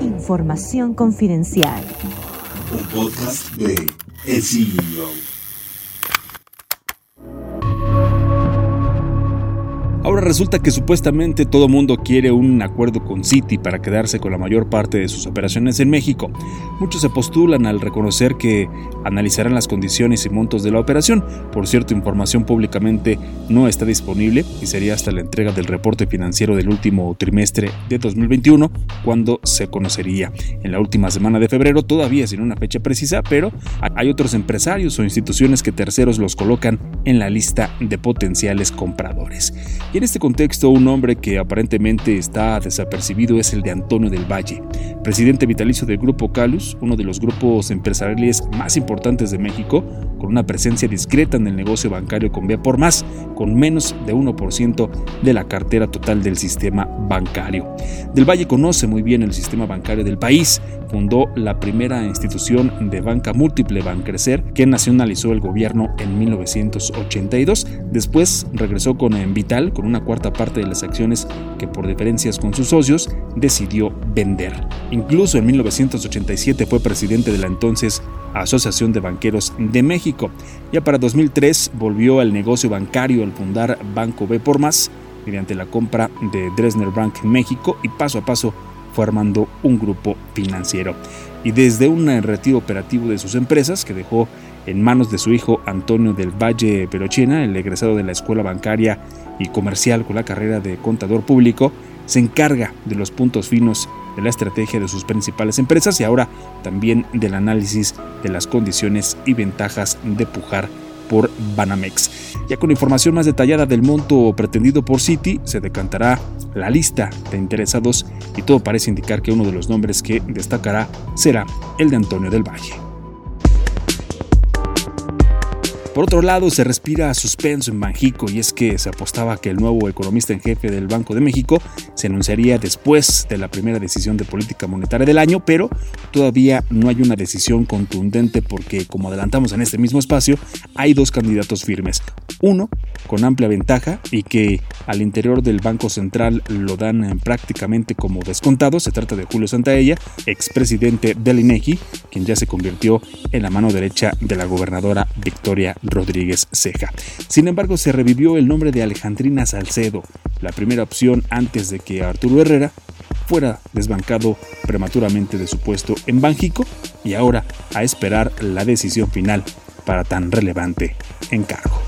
Información confidencial. Un podcast de El CEO. Resulta que supuestamente todo mundo quiere un acuerdo con Citi para quedarse con la mayor parte de sus operaciones en México. Muchos se postulan al reconocer que analizarán las condiciones y montos de la operación. Por cierto, información públicamente no está disponible y sería hasta la entrega del reporte financiero del último trimestre de 2021 cuando se conocería. En la última semana de febrero, todavía sin una fecha precisa, pero hay otros empresarios o instituciones que terceros los colocan en la lista de potenciales compradores. Y este contexto, un nombre que aparentemente está desapercibido es el de Antonio del Valle, presidente vitalicio del Grupo Calus, uno de los grupos empresariales más importantes de México, con una presencia discreta en el negocio bancario con vía por más, con menos de 1% de la cartera total del sistema bancario. Del Valle conoce muy bien el sistema bancario del país, fundó la primera institución de banca múltiple Bancrecer que nacionalizó el gobierno en 1982. Después regresó con Vital con una cuarta parte de las acciones que por diferencias con sus socios decidió vender. Incluso en 1987 fue presidente de la entonces Asociación de Banqueros de México. Ya para 2003 volvió al negocio bancario al fundar Banco B por Más mediante la compra de Dresner Bank México y paso a paso fue armando un grupo financiero. Y desde un retiro operativo de sus empresas que dejó en manos de su hijo Antonio del Valle Perochena, el egresado de la Escuela Bancaria y Comercial con la carrera de contador público, se encarga de los puntos finos de la estrategia de sus principales empresas y ahora también del análisis de las condiciones y ventajas de pujar por Banamex. Ya con información más detallada del monto pretendido por Citi, se decantará la lista de interesados y todo parece indicar que uno de los nombres que destacará será el de Antonio del Valle. Por otro lado, se respira suspenso en Banjico y es que se apostaba que el nuevo economista en jefe del Banco de México se anunciaría después de la primera decisión de política monetaria del año, pero todavía no hay una decisión contundente porque, como adelantamos en este mismo espacio, hay dos candidatos firmes. Uno con amplia ventaja y que al interior del Banco Central lo dan prácticamente como descontado. Se trata de Julio Santaella, expresidente del INEGI, quien ya se convirtió en la mano derecha de la gobernadora Victoria Rodríguez Ceja. Sin embargo, se revivió el nombre de Alejandrina Salcedo, la primera opción antes de que Arturo Herrera fuera desbancado prematuramente de su puesto en Banjico y ahora a esperar la decisión final para tan relevante encargo.